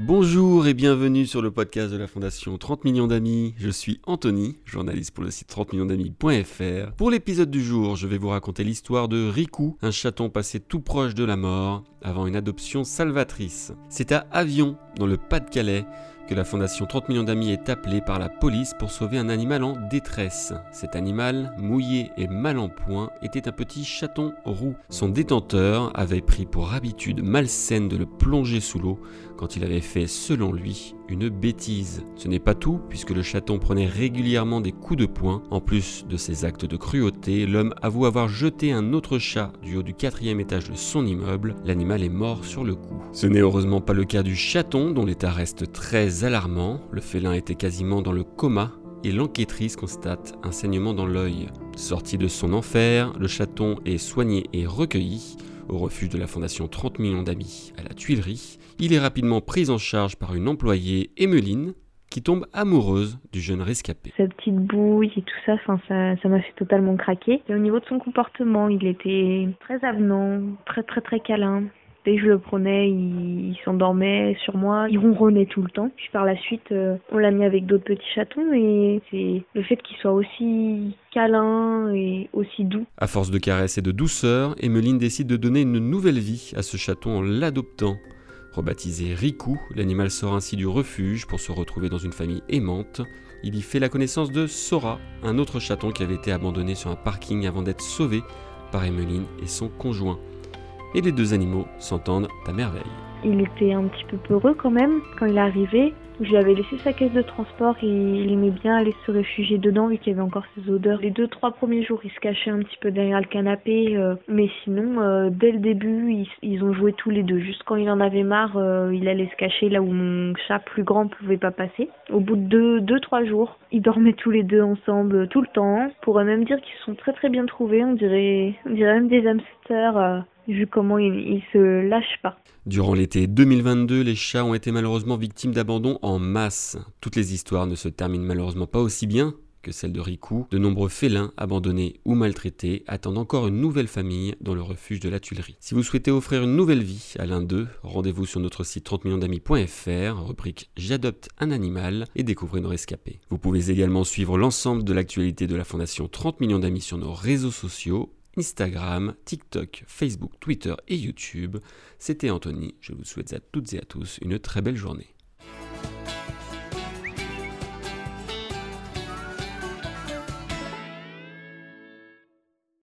Bonjour et bienvenue sur le podcast de la Fondation 30 millions d'amis. Je suis Anthony, journaliste pour le site 30 millions d'amis.fr. Pour l'épisode du jour, je vais vous raconter l'histoire de Riku, un chaton passé tout proche de la mort avant une adoption salvatrice. C'est à Avion, dans le Pas-de-Calais, que la Fondation 30 millions d'amis est appelée par la police pour sauver un animal en détresse. Cet animal, mouillé et mal en point, était un petit chaton roux. Son détenteur avait pris pour habitude malsaine de le plonger sous l'eau quand il avait fait, selon lui, une bêtise. Ce n'est pas tout, puisque le chaton prenait régulièrement des coups de poing. En plus de ses actes de cruauté, l'homme avoue avoir jeté un autre chat du haut du quatrième étage de son immeuble. L'animal est mort sur le coup. Ce n'est heureusement pas le cas du chaton, dont l'état reste très alarmant. Le félin était quasiment dans le coma et l'enquêtrice constate un saignement dans l'œil. Sorti de son enfer, le chaton est soigné et recueilli au refuge de la Fondation 30 millions d'amis à la Tuilerie. Il est rapidement pris en charge par une employée, Emmeline, qui tombe amoureuse du jeune rescapé. Sa petite bouille et tout ça, ça m'a fait totalement craquer. Et au niveau de son comportement, il était très avenant, très très très câlin. Je le prenais, il, s'endormait sur moi, il ronronnait tout le temps. Puis par la suite, euh, on l'a mis avec d'autres petits chatons et c'est le fait qu'il soit aussi câlin et aussi doux. À force de caresses et de douceur, Emmeline décide de donner une nouvelle vie à ce chaton en l'adoptant. Rebaptisé Riku, l'animal sort ainsi du refuge pour se retrouver dans une famille aimante. Il y fait la connaissance de Sora, un autre chaton qui avait été abandonné sur un parking avant d'être sauvé par Emmeline et son conjoint et les deux animaux s'entendent à merveille. Il était un petit peu peureux quand même quand il est arrivé. Je lui avais laissé sa caisse de transport et il aimait bien aller se réfugier dedans vu qu'il y avait encore ses odeurs. Les deux trois premiers jours, il se cachait un petit peu derrière le canapé, euh, mais sinon, euh, dès le début, ils, ont joué tous les deux. Juste quand il en avait marre, euh, il allait se cacher là où mon chat plus grand pouvait pas passer. Au bout de deux, deux trois jours, ils dormaient tous les deux ensemble tout le temps. On pourrait même dire qu'ils sont très très bien trouvés. On dirait, on dirait même des hamsters vu comment ils il se lâchent pas. Durant l'été 2022, les chats ont été malheureusement victimes d'abandon en masse. Toutes les histoires ne se terminent malheureusement pas aussi bien que celle de Riku. De nombreux félins abandonnés ou maltraités attendent encore une nouvelle famille dans le refuge de la Tuilerie. Si vous souhaitez offrir une nouvelle vie à l'un d'eux, rendez-vous sur notre site 30 millions d'amis.fr, rubrique J'adopte un animal et découvrez nos rescapés. Vous pouvez également suivre l'ensemble de l'actualité de la Fondation 30 millions d'amis sur nos réseaux sociaux Instagram, TikTok, Facebook, Twitter et YouTube. C'était Anthony. Je vous souhaite à toutes et à tous une très belle journée.